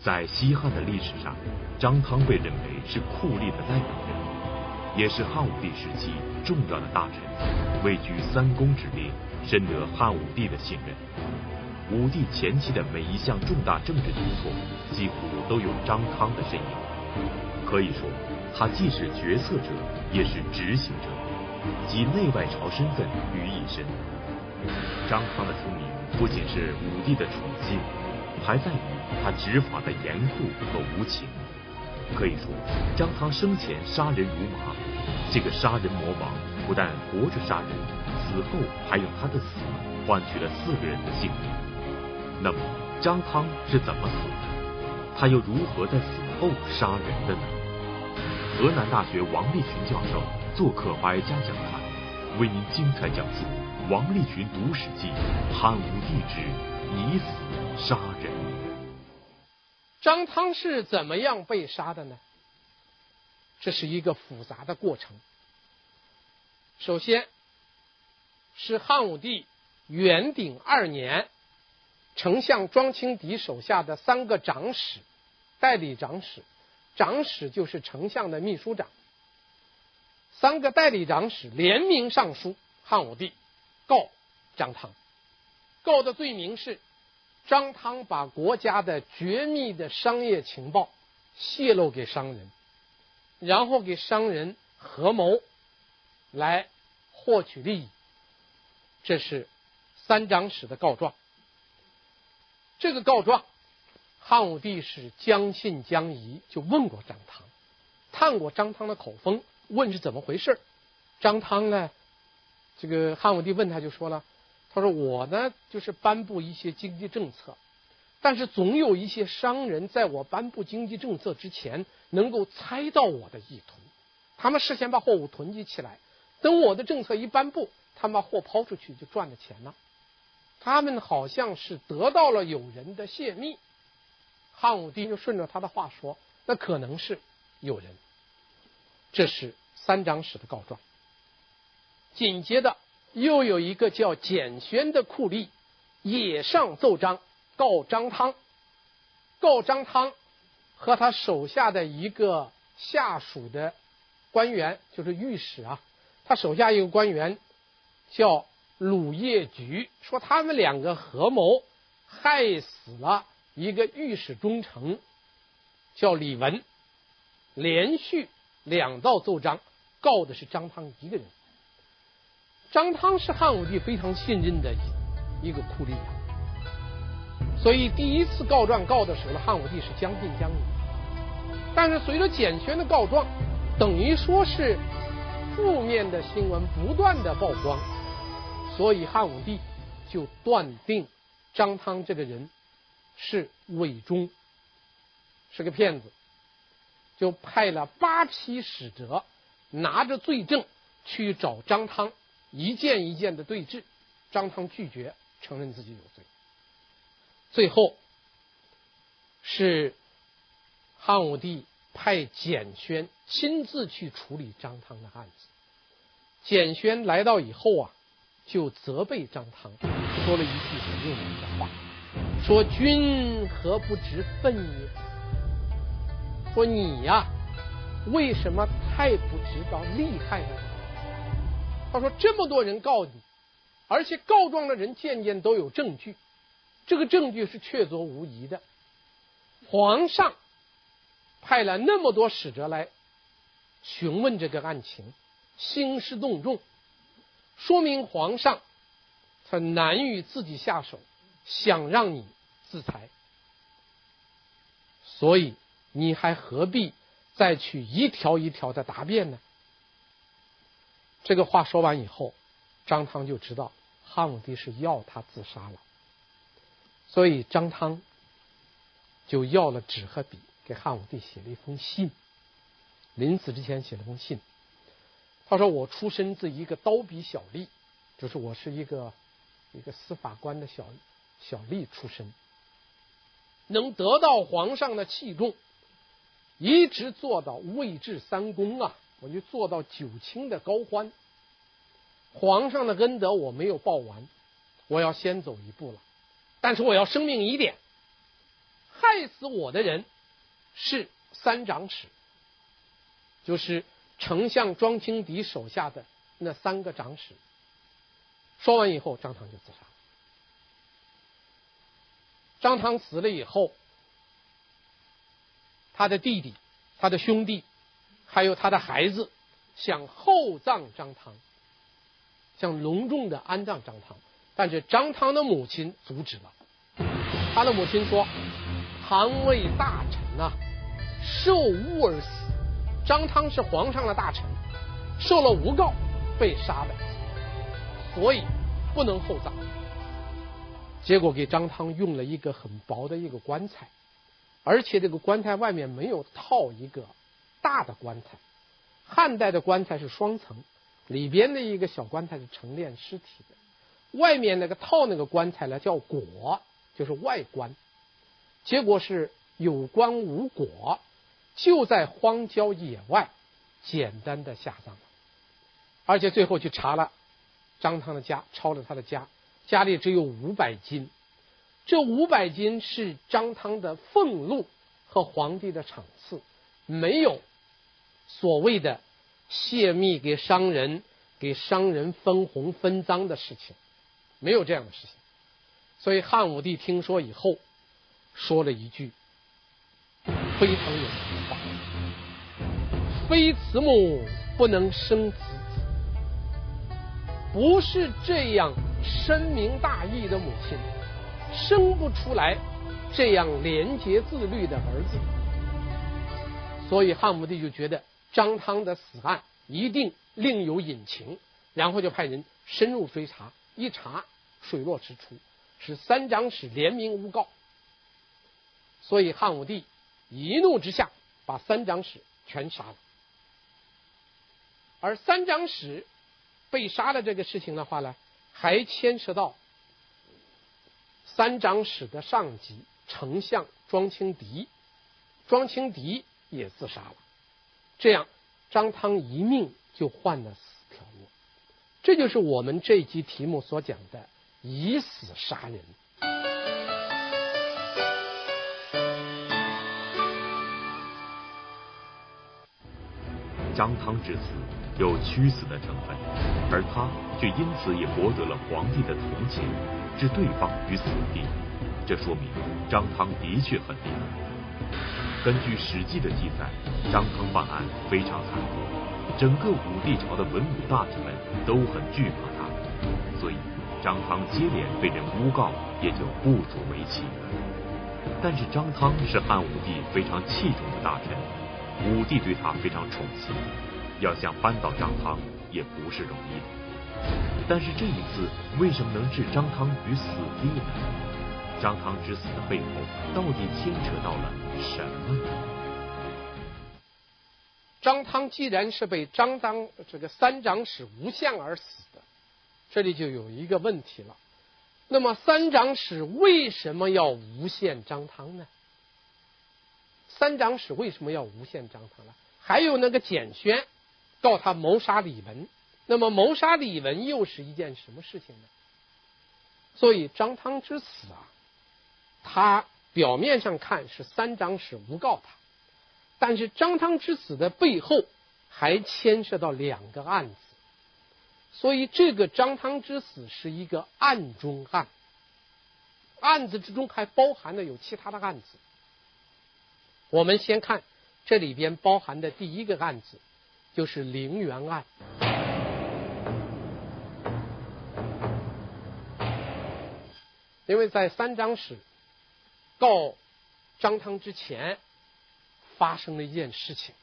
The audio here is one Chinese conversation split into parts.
在西汉的历史上，张汤被认为是酷吏的代表人物，也是汉武帝时期重要的大臣，位居三公之列，深得汉武帝的信任。武帝前期的每一项重大政治举措，几乎都有张汤的身影。可以说，他既是决策者，也是执行者，集内外朝身份于一身。张汤的出名，不仅是武帝的宠信，还在于。他执法的严酷和无情，可以说张汤生前杀人如麻。这个杀人魔王不但活着杀人，死后还用他的死换取了四个人的性命。那么张汤是怎么死的？他又如何在死后杀人的呢？河南大学王立群教授做客百家讲坛，为您精彩讲述王立群读史记：汉武帝之以死杀人。张汤是怎么样被杀的呢？这是一个复杂的过程。首先，是汉武帝元鼎二年，丞相庄清敌手下的三个长史、代理长史，长史就是丞相的秘书长，三个代理长史联名上书汉武帝，告张汤，告的罪名是。张汤把国家的绝密的商业情报泄露给商人，然后给商人合谋来获取利益，这是三长史的告状。这个告状，汉武帝是将信将疑，就问过张汤，探过张汤的口风，问是怎么回事。张汤呢，这个汉武帝问他就说了。他说：“我呢，就是颁布一些经济政策，但是总有一些商人在我颁布经济政策之前，能够猜到我的意图。他们事先把货物囤积起来，等我的政策一颁布，他们把货抛出去就赚了钱了。他们好像是得到了有人的泄密。”汉武帝就顺着他的话说：“那可能是有人。”这是三长史的告状。紧接着。又有一个叫简宣的酷吏，也上奏章告张汤，告张汤和他手下的一个下属的官员，就是御史啊，他手下一个官员叫鲁业举，说他们两个合谋害死了一个御史中丞，叫李文，连续两道奏章告的是张汤一个人。张汤是汉武帝非常信任的一个酷吏，所以第一次告状告的时候，汉武帝是将信将疑。但是随着简宣的告状，等于说是负面的新闻不断的曝光，所以汉武帝就断定张汤这个人是伪忠，是个骗子，就派了八批使者拿着罪证去找张汤。一件一件的对质，张汤拒绝承认自己有罪。最后是汉武帝派简宣亲自去处理张汤的案子。简宣来到以后啊，就责备张汤，说了一句很有名的话：“说君何不知分也？说你呀，为什么太不知道厉害呢？”他说：“这么多人告你，而且告状的人件件都有证据，这个证据是确凿无疑的。皇上派了那么多使者来询问这个案情，兴师动众，说明皇上他难于自己下手，想让你自裁。所以你还何必再去一条一条的答辩呢？”这个话说完以后，张汤就知道汉武帝是要他自杀了，所以张汤就要了纸和笔，给汉武帝写了一封信。临死之前写了封信，他说：“我出身自一个刀笔小吏，就是我是一个一个司法官的小小吏出身，能得到皇上的器重，一直做到位至三公啊。”我就做到九卿的高欢，皇上的恩德我没有报完，我要先走一步了。但是我要声明一点，害死我的人是三长史，就是丞相庄清敌手下的那三个长史。说完以后，张汤就自杀。张汤死了以后，他的弟弟、他的兄弟，还有他的孩子，想厚葬张汤，想隆重的安葬张汤，但是张汤的母亲阻止了。他的母亲说：“汤为大臣呐、啊，受诬而死。张汤是皇上的大臣，受了诬告，被杀的。”所以不能厚葬，结果给张汤用了一个很薄的一个棺材，而且这个棺材外面没有套一个大的棺材。汉代的棺材是双层，里边的一个小棺材是盛殓尸体的，外面那个套那个棺材呢叫椁，就是外棺。结果是有棺无椁，就在荒郊野外简单的下葬了，而且最后去查了。张汤的家抄了他的家，家里只有五百金，这五百金是张汤的俸禄和皇帝的赏赐，没有所谓的泄密给商人、给商人分红分赃的事情，没有这样的事情。所以汉武帝听说以后，说了一句非常有名的话：“非慈母不能生子。”不是这样深明大义的母亲，生不出来这样廉洁自律的儿子。所以汉武帝就觉得张汤的死案一定另有隐情，然后就派人深入追查，一查水落石出，是三长史联名诬告。所以汉武帝一怒之下把三长史全杀了，而三长史。被杀的这个事情的话呢，还牵涉到三长史的上级丞相庄清敌，庄清敌也自杀了，这样张汤一命就换了四条命，这就是我们这一集题目所讲的以死杀人。张汤之死。有屈死的成分，而他却因此也博得了皇帝的同情，置对方于死地。这说明张汤的确很厉害。根据《史记》的记载，张汤办案非常残酷，整个武帝朝的文武大臣们都很惧怕他，所以张汤接连被人诬告也就不足为奇。但是张汤是汉武帝非常器重的大臣，武帝对他非常宠幸。要想扳倒张汤也不是容易的，但是这一次为什么能置张汤于死地呢？张汤之死的背后到底牵扯到了什么呢？张汤既然是被张当这个三长史诬陷而死的，这里就有一个问题了。那么三长史为什么要诬陷张汤呢？三长史为什么要诬陷张汤呢？还有那个简宣。告他谋杀李文，那么谋杀李文又是一件什么事情呢？所以张汤之死啊，他表面上看是三长史诬告他，但是张汤之死的背后还牵涉到两个案子，所以这个张汤之死是一个案中案，案子之中还包含了有其他的案子。我们先看这里边包含的第一个案子。就是陵园案，因为在三张史告张汤之前，发生了一件事情，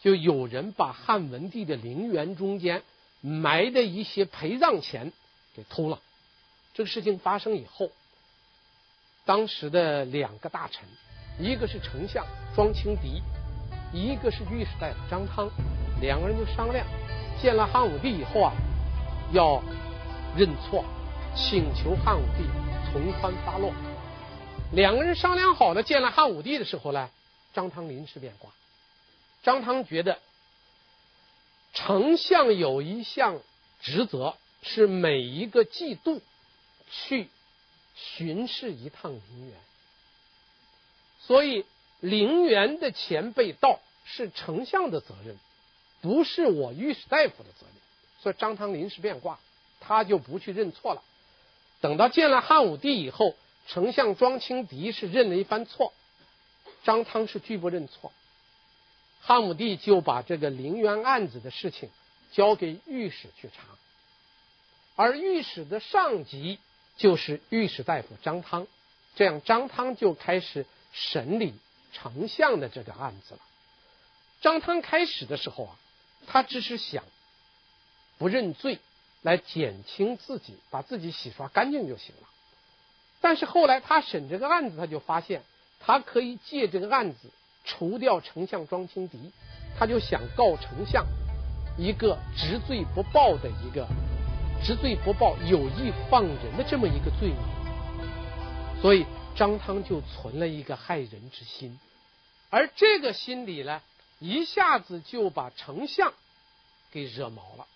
就有人把汉文帝的陵园中间埋的一些陪葬钱给偷了。这个事情发生以后，当时的两个大臣，一个是丞相庄清敌，一个是御史大夫张汤。两个人就商量，见了汉武帝以后啊，要认错，请求汉武帝从宽发落。两个人商量好了，见了汉武帝的时候呢，张汤临时变卦。张汤觉得，丞相有一项职责，是每一个季度去巡视一趟陵园，所以陵园的前辈到是丞相的责任，不是我御史大夫的责任。所以张汤临时变卦，他就不去认错了。等到见了汉武帝以后，丞相庄清敌是认了一番错，张汤是拒不认错。汉武帝就把这个陵园案子的事情交给御史去查，而御史的上级就是御史大夫张汤，这样张汤就开始审理丞相的这个案子了。张汤开始的时候啊，他只是想不认罪，来减轻自己，把自己洗刷干净就行了。但是后来他审这个案子，他就发现他可以借这个案子。除掉丞相庄清敌，他就想告丞相一个执罪不报的一个执罪不报、有意放人的这么一个罪名，所以张汤就存了一个害人之心，而这个心理呢，一下子就把丞相给惹毛了，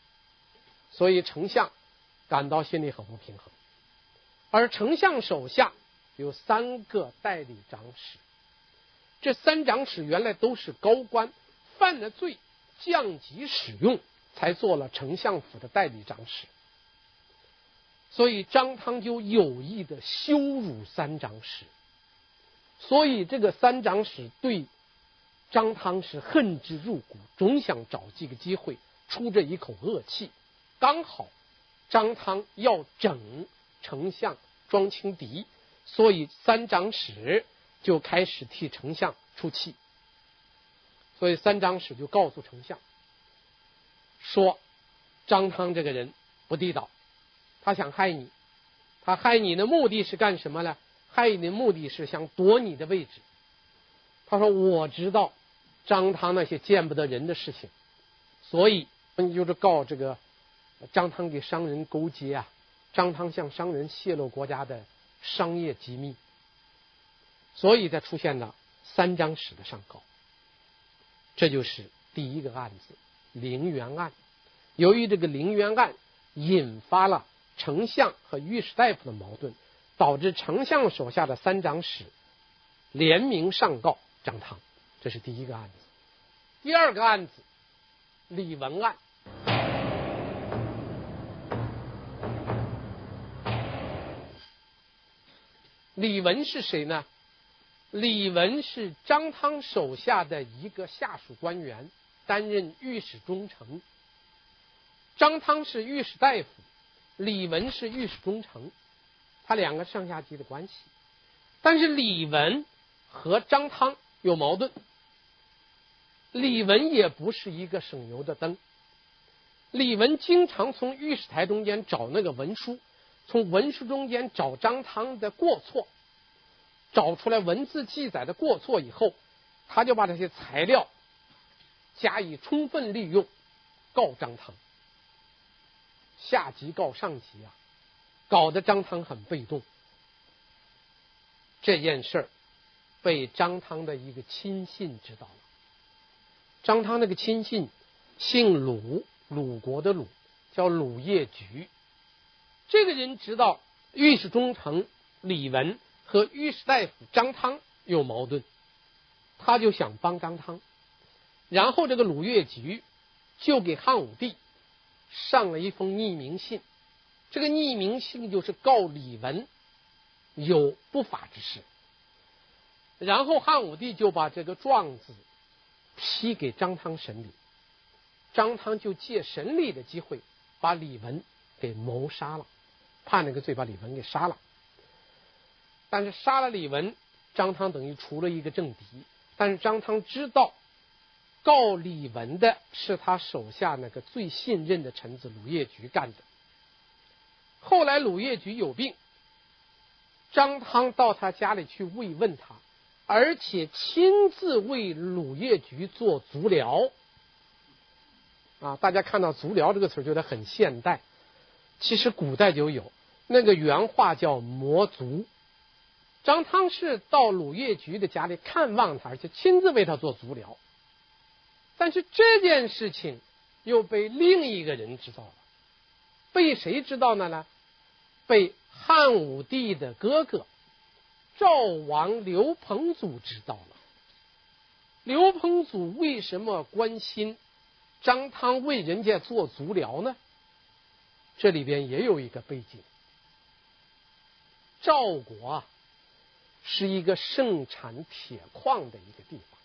所以丞相感到心里很不平衡，而丞相手下有三个代理长史。这三长史原来都是高官，犯了罪降级使用，才做了丞相府的代理长史。所以张汤就有意的羞辱三长史，所以这个三长史对张汤是恨之入骨，总想找这个机会出这一口恶气。刚好张汤要整丞相庄轻敌，所以三长史。就开始替丞相出气，所以三长史就告诉丞相说：“张汤这个人不地道，他想害你，他害你的目的是干什么呢？害你的目的是想夺你的位置。”他说：“我知道张汤那些见不得人的事情，所以你就是告这个张汤给商人勾结啊，张汤向商人泄露国家的商业机密。”所以才出现了三长史的上告，这就是第一个案子陵园案。由于这个陵园案引发了丞相和御史大夫的矛盾，导致丞相手下的三长史联名上告张汤，这是第一个案子。第二个案子李文案，李文是谁呢？李文是张汤手下的一个下属官员，担任御史中丞。张汤是御史大夫，李文是御史中丞，他两个上下级的关系。但是李文和张汤有矛盾，李文也不是一个省油的灯。李文经常从御史台中间找那个文书，从文书中间找张汤的过错。找出来文字记载的过错以后，他就把这些材料加以充分利用，告张汤。下级告上级啊，搞得张汤很被动。这件事儿被张汤的一个亲信知道了。张汤那个亲信姓鲁，鲁国的鲁，叫鲁业举。这个人知道御史中丞李文。和御史大夫张汤有矛盾，他就想帮张汤，然后这个鲁月举就给汉武帝上了一封匿名信，这个匿名信就是告李文有不法之事，然后汉武帝就把这个状子批给张汤审理，张汤就借审理的机会把李文给谋杀了，判了个罪，把李文给杀了。但是杀了李文，张汤等于除了一个政敌。但是张汤知道告李文的是他手下那个最信任的臣子鲁业举干的。后来鲁业举有病，张汤到他家里去慰问他，而且亲自为鲁业举做足疗。啊，大家看到“足疗”这个词儿觉得很现代，其实古代就有，那个原话叫“摩足”。张汤是到鲁业局的家里看望他，而且亲自为他做足疗。但是这件事情又被另一个人知道了，被谁知道呢？呢，被汉武帝的哥哥赵王刘彭祖知道了。刘彭祖为什么关心张汤为人家做足疗呢？这里边也有一个背景。赵国啊，是一个盛产铁矿的一个地方，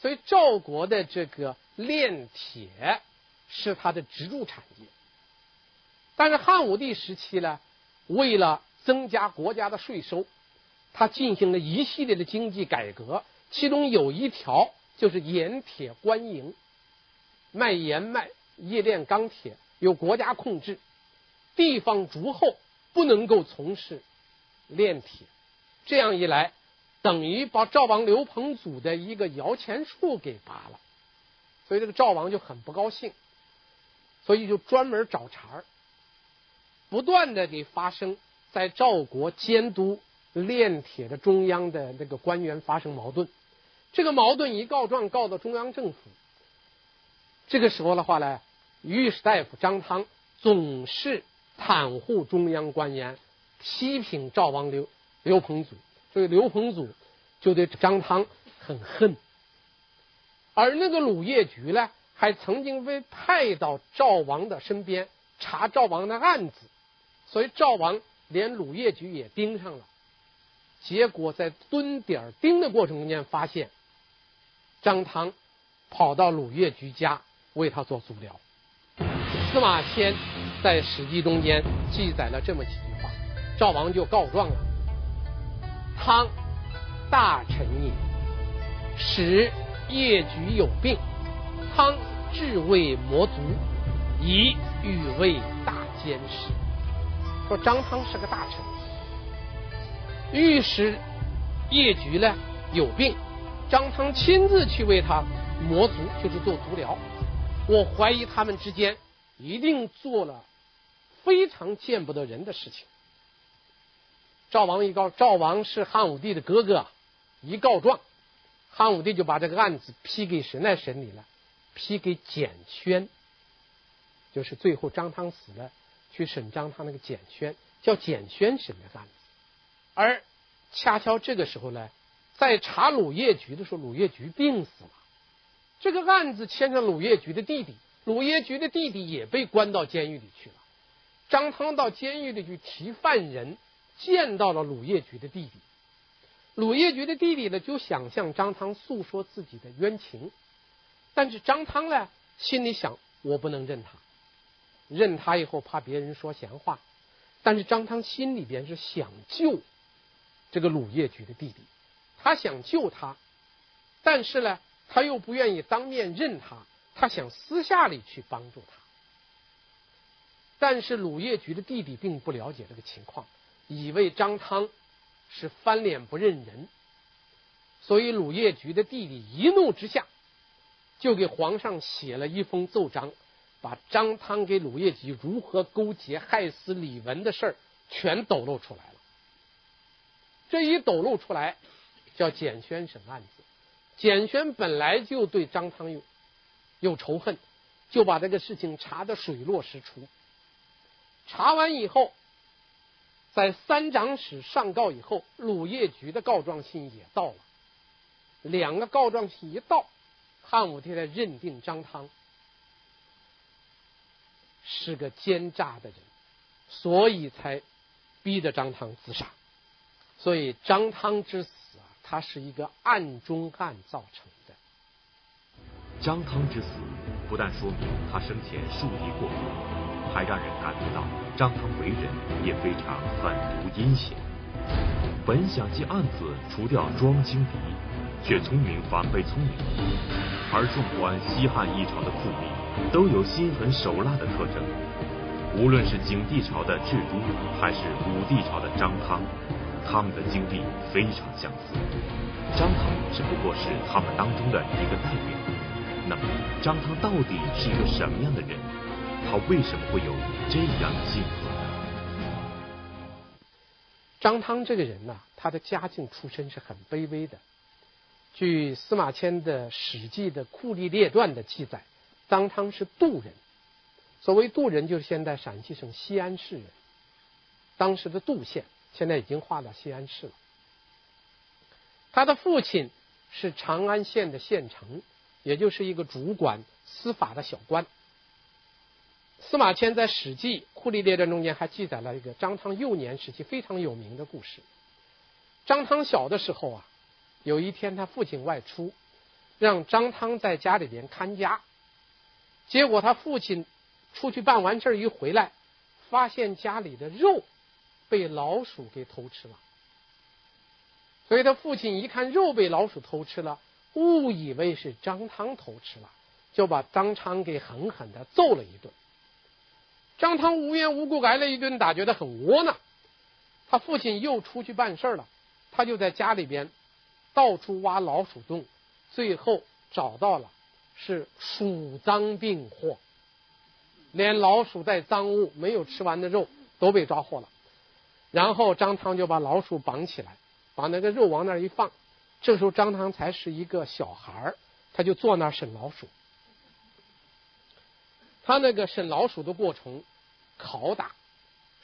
所以赵国的这个炼铁是它的支柱产业。但是汉武帝时期呢，为了增加国家的税收，他进行了一系列的经济改革，其中有一条就是盐铁官营，卖盐卖冶炼钢铁由国家控制，地方诸侯不能够从事炼铁，这样一来，等于把赵王刘彭祖的一个摇钱树给拔了，所以这个赵王就很不高兴，所以就专门找茬儿。不断的给发生在赵国监督炼铁的中央的那个官员发生矛盾，这个矛盾一告状告到中央政府，这个时候的话呢，御史大夫张汤总是袒护中央官员，批评赵王刘刘彭祖，所以刘彭祖就对张汤很恨，而那个鲁业菊呢，还曾经被派到赵王的身边查赵王的案子。所以赵王连鲁业菊也盯上了，结果在蹲点盯的过程中间，发现张汤跑到鲁业菊家为他做足疗。司马迁在《史记》中间记载了这么几句，赵王就告状了：汤大臣也，使业菊有病，汤治未魔足，以欲为大监事。说张汤是个大臣，御史业菊呢有病，张汤亲自去为他磨足，就是做足疗。我怀疑他们之间一定做了非常见不得人的事情。赵王一告，赵王是汉武帝的哥哥，一告状，汉武帝就把这个案子批给谁来审理了？批给简宣，就是最后张汤死了。去审张汤那个简宣，叫简宣审的案子，而恰巧这个时候呢，在查鲁业局的时候，鲁业局病死了。这个案子牵着鲁业局的弟弟，鲁业局的弟弟也被关到监狱里去了。张汤到监狱里去提犯人，见到了鲁业菊的弟弟。鲁业菊的弟弟呢，就想向张汤诉说自己的冤情，但是张汤呢，心里想，我不能认他。认他以后怕别人说闲话，但是张汤心里边是想救这个鲁业菊的弟弟，他想救他，但是呢，他又不愿意当面认他，他想私下里去帮助他。但是鲁业菊的弟弟并不了解这个情况，以为张汤是翻脸不认人，所以鲁业菊的弟弟一怒之下，就给皇上写了一封奏章。把张汤给鲁业菊如何勾结害死李文的事儿全抖露出来了。这一抖露出来，叫简宣审案子。简宣本来就对张汤有有仇恨，就把这个事情查得水落石出。查完以后，在三长史上告以后，鲁业菊的告状信也到了。两个告状信一到，汉武帝才认定张汤。是个奸诈的人，所以才逼着张汤自杀。所以张汤之死啊，他是一个暗中暗造成的。张汤之死不但说明他生前树敌过多，还让人感觉到张汤为人也非常狠毒阴险。本想借案子除掉庄青敌，却聪明反被聪明。而纵观西汉一朝的酷吏。都有心狠手辣的特征，无论是景帝朝的郅都，还是武帝朝的张汤，他们的经历非常相似。张汤只不过是他们当中的一个代表。那么，张汤到底是一个什么样的人？他为什么会有这样的性格呢？张汤这个人呢，他的家境出身是很卑微的。据司马迁的《史记》的酷吏列传的记载。张汤是杜人，所谓杜人就是现在陕西省西安市人，当时的杜县现在已经划到西安市了。他的父亲是长安县的县丞，也就是一个主管司法的小官。司马迁在《史记·酷吏列传》中间还记载了一个张汤幼年时期非常有名的故事。张汤小的时候啊，有一天他父亲外出，让张汤在家里边看家。结果他父亲出去办完事儿一回来，发现家里的肉被老鼠给偷吃了。所以他父亲一看肉被老鼠偷吃了，误以为是张汤偷吃了，就把张汤给狠狠的揍了一顿。张汤无缘无故挨了一顿打，觉得很窝囊。他父亲又出去办事了，他就在家里边到处挖老鼠洞，最后找到了是鼠臧并获，连老鼠带赃物没有吃完的肉都被抓获了。然后张汤就把老鼠绑起来，把那个肉往那儿一放。这时候张汤才是一个小孩，他就坐那儿审老鼠。他那个审老鼠的过程，拷打、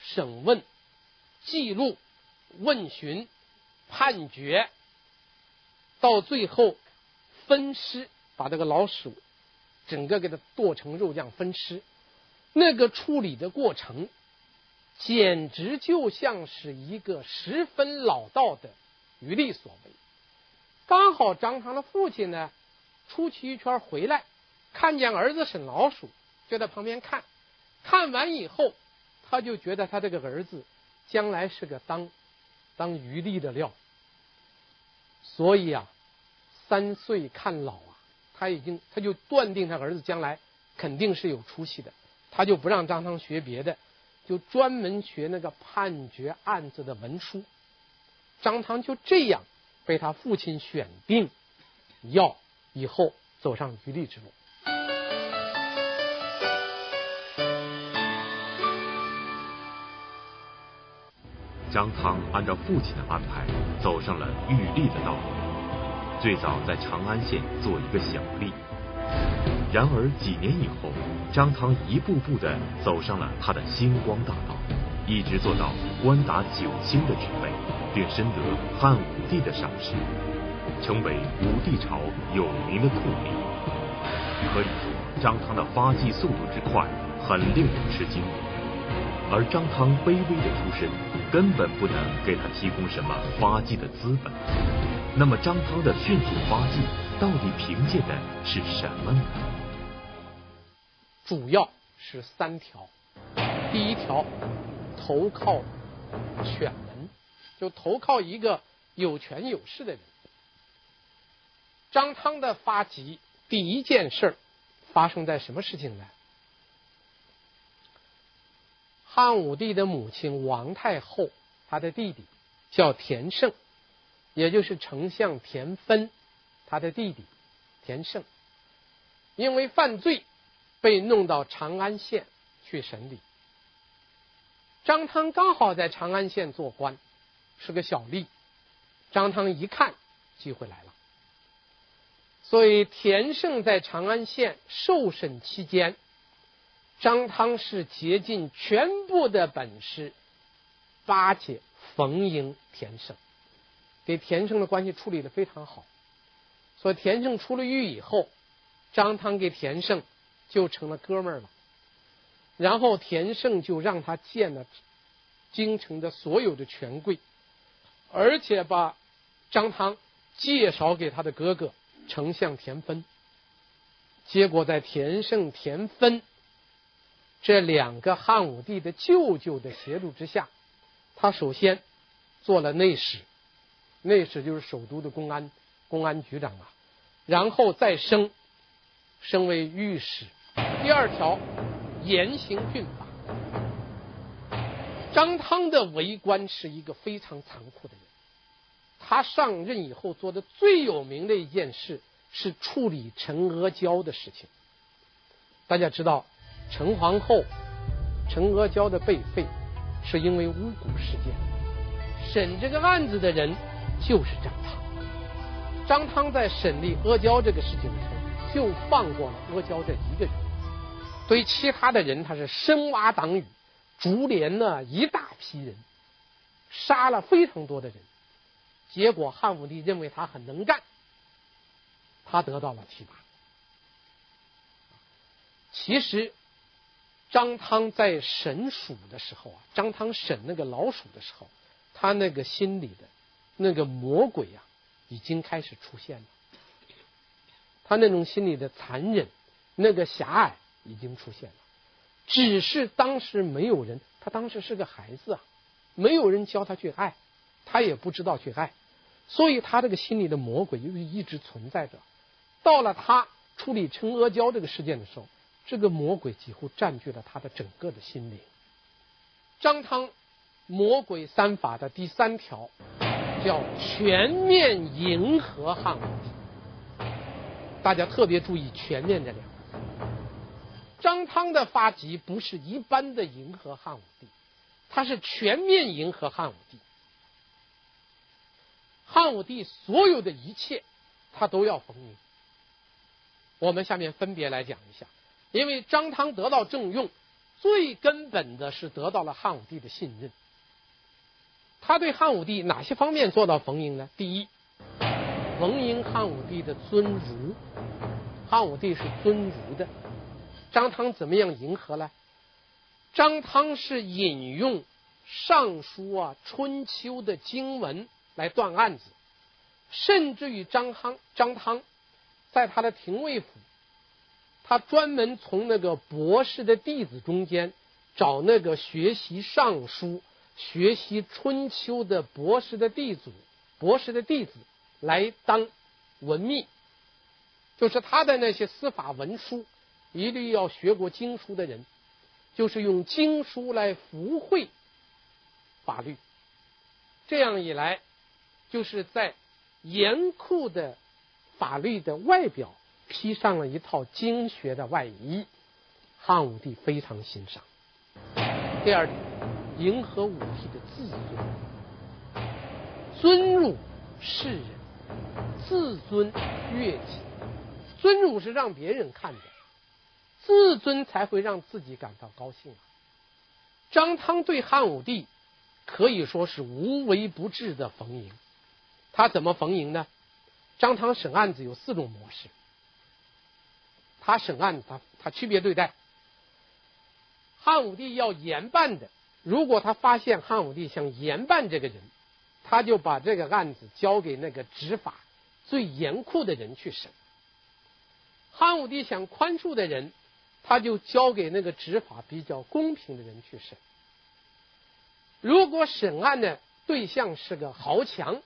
审问、记录、问询、判决，到最后分尸，把这个老鼠整个给它剁成肉酱分尸。那个处理的过程，简直就像是一个十分老道的渔吏所为。刚好张汤的父亲呢，出去一圈回来，看见儿子审老鼠。就在旁边看，看完以后，他就觉得他这个儿子将来是个当当渔吏的料，所以啊，三岁看老啊，他已经他就断定他儿子将来肯定是有出息的，他就不让张汤学别的，就专门学那个判决案子的文书。张汤就这样被他父亲选定，要以后走上渔吏之路。张汤按照父亲的安排，走上了御吏的道路。最早在长安县做一个小吏，然而几年以后，张汤一步步的走上了他的星光大道，一直做到官达九卿的职位，并深得汉武帝的赏识，成为武帝朝有名的酷吏。可以说，张汤的发迹速度之快，很令人吃惊。而张汤卑微的出身，根本不能给他提供什么发迹的资本。那么张汤的迅速发迹，到底凭借的是什么呢？主要是三条。第一条，投靠犬门，就投靠一个有权有势的人。张汤的发迹第一件事儿发生在什么事情呢？汉武帝的母亲王太后，他的弟弟叫田胜，也就是丞相田芬，他的弟弟田胜，因为犯罪被弄到长安县去审理。张汤刚好在长安县做官，是个小吏。张汤一看机会来了，所以田胜在长安县受审期间。张汤是竭尽全部的本事巴结逢迎田胜，给田胜的关系处理的非常好。所以田胜出了狱以后，张汤给田胜就成了哥们儿了。然后田胜就让他见了京城的所有的权贵，而且把张汤介绍给他的哥哥丞相田芬。结果在田胜、田芬。这两个汉武帝的舅舅的协助之下，他首先做了内史，内史就是首都的公安公安局长啊，然后再升升为御史。第二条，严刑峻法。张汤的为官是一个非常残酷的人，他上任以后做的最有名的一件事是处理陈阿娇的事情。大家知道。陈皇后陈阿胶的被废，是因为巫蛊事件。审这个案子的人就是张汤。张汤在审理阿胶这个事情的时候，就放过了阿胶这一个人。对其他的人，他是深挖党羽，株连了一大批人，杀了非常多的人。结果汉武帝认为他很能干，他得到了提拔。其实张汤在审鼠的时候啊，张汤审那个老鼠的时候，他那个心里的那个魔鬼啊，已经开始出现了。他那种心里的残忍，那个狭隘已经出现了。只是当时没有人，他当时是个孩子啊，没有人教他去爱，他也不知道去爱，所以他这个心里的魔鬼又一直存在着。到了他处理陈阿胶这个事件的时候，这个魔鬼几乎占据了他的整个的心灵。张汤魔鬼三法的第三条叫全面迎合汉武帝，大家特别注意“全面”这两个字。张汤的发迹不是一般的迎合汉武帝，他是全面迎合汉武帝。汉武帝所有的一切，他都要逢迎。我们下面分别来讲一下，因为张汤得到重用，最根本的是得到了汉武帝的信任。他对汉武帝哪些方面做到逢迎呢？第一，逢迎汉武帝的尊儒，汉武帝是尊儒的。张汤怎么样迎合呢？张汤是引用《尚书》啊、《春秋》的经文来断案子，甚至于张汤张汤在他的廷尉府，他专门从那个博士的弟子中间找那个学习《尚书》、学习《春秋》的博士的弟子、博士的弟子来当文秘，就是他的那些司法文书。一律要学过经书的人，就是用经书来附会法律。这样一来，就是在严酷的法律的外表披上了一套经学的外衣。汉武帝非常欣赏。第二点，迎合武帝的自尊，尊儒是人，自尊悦己。尊儒是让别人看的。自尊才会让自己感到高兴啊！张汤对汉武帝可以说是无微不至的逢迎。他怎么逢迎呢？张汤审案子有四种模式。他审案，他他区别对待。汉武帝要严办的，如果他发现汉武帝想严办这个人，他就把这个案子交给那个执法最严酷的人去审。汉武帝想宽恕的人。他就交给那个执法比较公平的人去审。如果审案的对象是个豪强，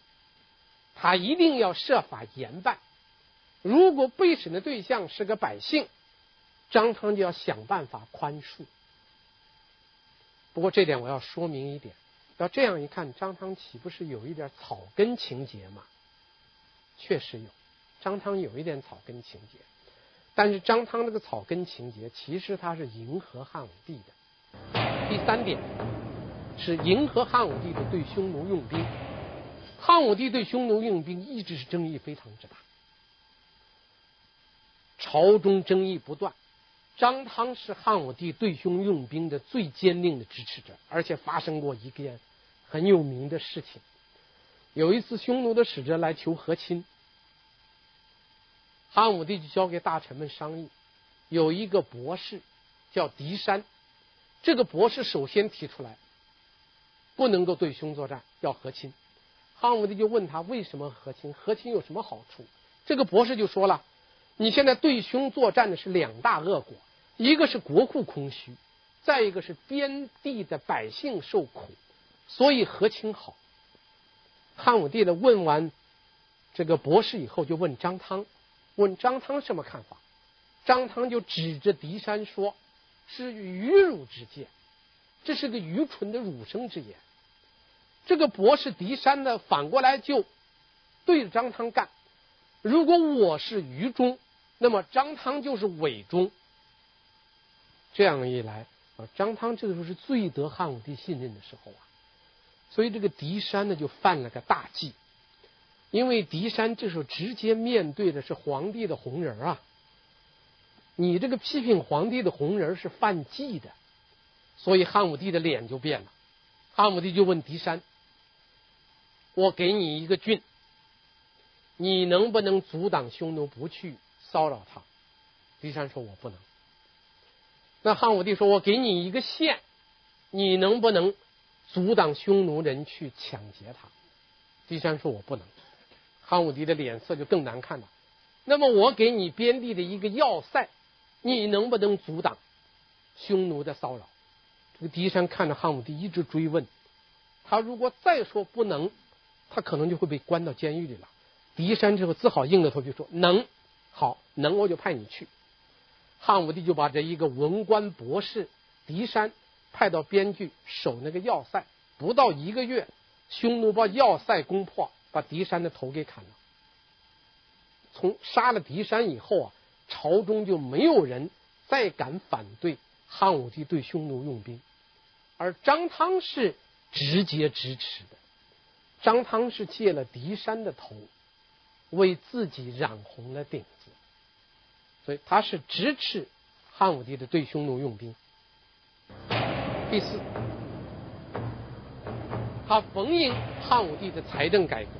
他一定要设法严办；如果被审的对象是个百姓，张汤就要想办法宽恕。不过这点我要说明一点，要这样一看，张汤岂不是有一点草根情结吗？确实有，张汤有一点草根情结。但是张汤这个草根情结，其实他是迎合汉武帝的。第三点是迎合汉武帝的对匈奴用兵。汉武帝对匈奴用兵一直是争议非常之大，朝中争议不断。张汤是汉武帝对匈用兵的最坚定的支持者，而且发生过一件很有名的事情。有一次匈奴的使者来求和亲。汉武帝就交给大臣们商议，有一个博士叫狄山，这个博士首先提出来，不能够对匈作战，要和亲。汉武帝就问他为什么和亲？和亲有什么好处？这个博士就说了，你现在对匈作战的是两大恶果，一个是国库空虚，再一个是边地的百姓受苦，所以和亲好。汉武帝呢，问完这个博士以后，就问张汤。问张汤什么看法？张汤就指着狄山说：“是愚儒之见，这是个愚蠢的儒生之言。”这个博士狄山呢，反过来就对着张汤干。如果我是愚忠，那么张汤就是伪忠。这样一来啊，张汤这个时候是最得汉武帝信任的时候啊，所以这个狄山呢就犯了个大忌。因为狄山这时候直接面对的是皇帝的红人啊，你这个批评皇帝的红人是犯忌的，所以汉武帝的脸就变了。汉武帝就问狄山：“我给你一个郡，你能不能阻挡匈奴不去骚扰他？狄山说：“我不能。”那汉武帝说：“我给你一个县，你能不能阻挡匈奴人去抢劫他？”狄山说：“我不能。”汉武帝的脸色就更难看了。那么我给你边地的一个要塞，你能不能阻挡匈奴的骚扰？这个狄山看着汉武帝一直追问，他如果再说不能，他可能就会被关到监狱里了。狄山之后只好硬着头皮说：“能，好，能我就派你去。”汉武帝就把这一个文官博士狄山派到边境守那个要塞，不到一个月，匈奴把要塞攻破。把狄山的头给砍了。从杀了狄山以后啊，朝中就没有人再敢反对汉武帝对匈奴用兵，而张汤是直接支持的。张汤是借了狄山的头，为自己染红了顶子，所以他是支持汉武帝的对匈奴用兵。第四，他逢迎汉武帝的财政改革。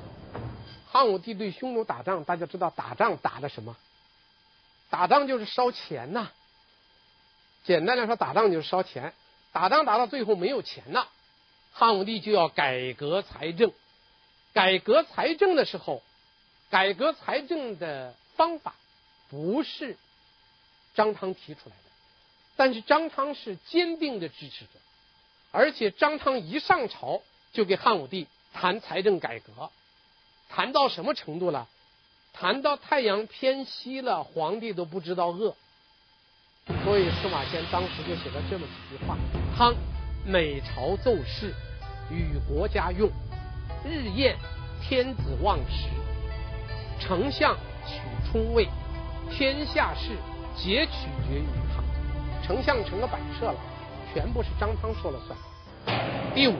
汉武帝对匈奴打仗，大家知道打仗打的什么？打仗就是烧钱呐。简单来说，打仗就是烧钱。打仗打到最后没有钱了，汉武帝就要改革财政。改革财政的时候，改革财政的方法不是张汤提出来的，但是张汤是坚定的支持者，而且张汤一上朝就给汉武帝谈财政改革。谈到什么程度了？谈到太阳偏西了，皇帝都不知道饿。所以司马迁当时就写了这么几句话：汤每朝奏事，与国家用，日宴天子望食，丞相取充位，天下事皆取决于他。丞相成了摆设了，全部是张汤说了算。第五，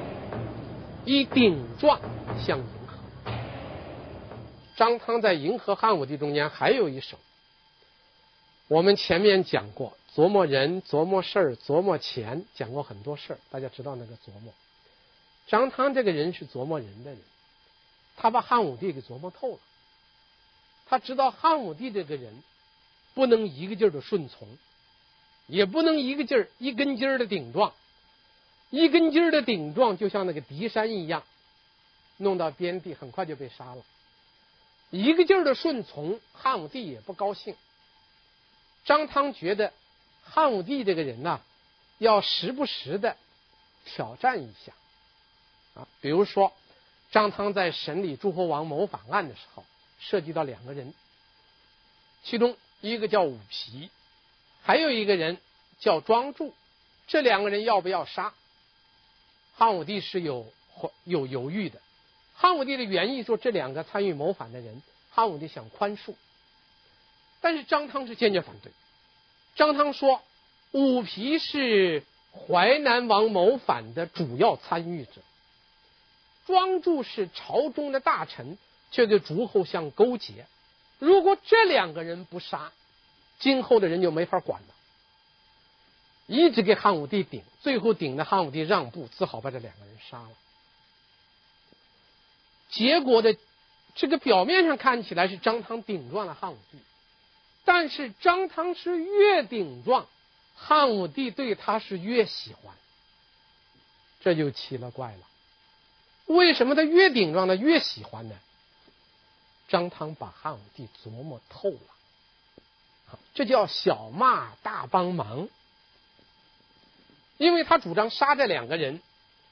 以鼎状相迎。张汤在迎合汉武帝中间还有一手。我们前面讲过，琢磨人、琢磨事儿、琢磨钱，讲过很多事儿，大家知道那个琢磨。张汤这个人是琢磨人的人，他把汉武帝给琢磨透了。他知道汉武帝这个人不能一个劲儿的顺从，也不能一个劲儿一根筋儿的顶撞，一根筋儿的顶撞就像那个狄山一样，弄到边地很快就被杀了。一个劲儿的顺从，汉武帝也不高兴。张汤觉得汉武帝这个人呐，要时不时的挑战一下啊。比如说，张汤在审理诸侯王谋反案的时候，涉及到两个人，其中一个叫武皮，还有一个人叫庄助，这两个人要不要杀？汉武帝是有有犹豫的。汉武帝的原意说，这两个参与谋反的人，汉武帝想宽恕，但是张汤是坚决反对。张汤说，武皮是淮南王谋反的主要参与者，庄助是朝中的大臣，却跟诸侯相勾结。如果这两个人不杀，今后的人就没法管了。一直给汉武帝顶，最后顶的汉武帝让步，只好把这两个人杀了。结果的这个表面上看起来是张汤顶撞了汉武帝，但是张汤是越顶撞，汉武帝对他是越喜欢，这就奇了怪了。为什么他越顶撞他越喜欢呢？张汤把汉武帝琢磨透了，这叫小骂大帮忙，因为他主张杀这两个人，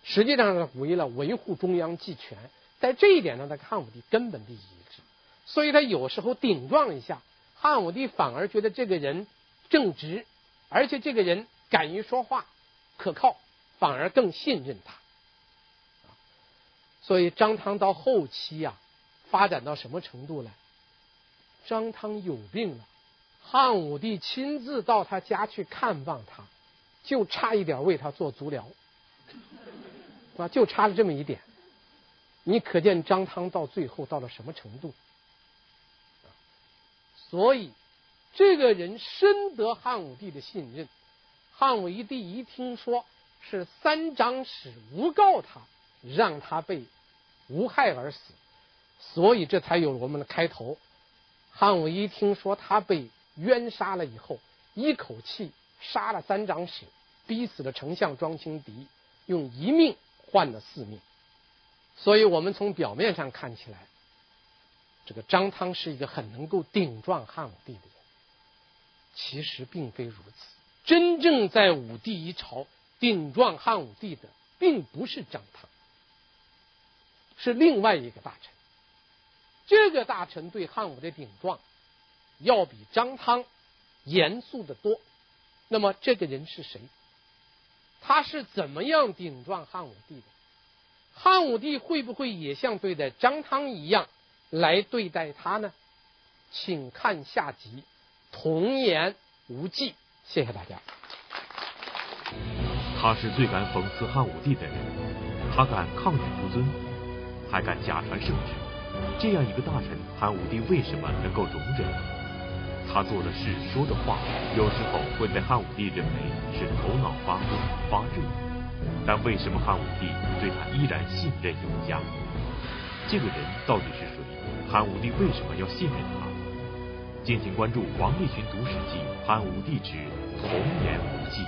实际上是为了维护中央集权。在这一点上，他汉武帝根本的一致，所以他有时候顶撞一下汉武帝，反而觉得这个人正直，而且这个人敢于说话，可靠，反而更信任他。所以张汤到后期呀、啊，发展到什么程度呢？张汤有病了，汉武帝亲自到他家去看望他，就差一点为他做足疗，啊，就差了这么一点。你可见张汤到最后到了什么程度？所以这个人深得汉武帝的信任。汉武帝一听说是三长史诬告他，让他被无害而死，所以这才有了我们的开头。汉武帝听说他被冤杀了以后，一口气杀了三长史，逼死了丞相庄清敌，用一命换了四命。所以我们从表面上看起来，这个张汤是一个很能够顶撞汉武帝的人，其实并非如此。真正在武帝一朝顶撞汉武帝的，并不是张汤。是另外一个大臣，这个大臣对汉武的顶撞，要比张汤严肃的多。那么这个人是谁？他是怎么样顶撞汉武帝的？汉武帝会不会也像对待张汤一样来对待他呢？请看下集《童言无忌》。谢谢大家。他是最敢讽刺汉武帝的人，他敢抗旨不遵。还敢假传圣旨，这样一个大臣，汉武帝为什么能够容忍？他做的事、说的话，有时候会被汉武帝认为是头脑发昏、发热，但为什么汉武帝对他依然信任有加？这个人到底是谁？汉武帝为什么要信任他？敬请关注王立群读史记《汉武帝之童言无忌》。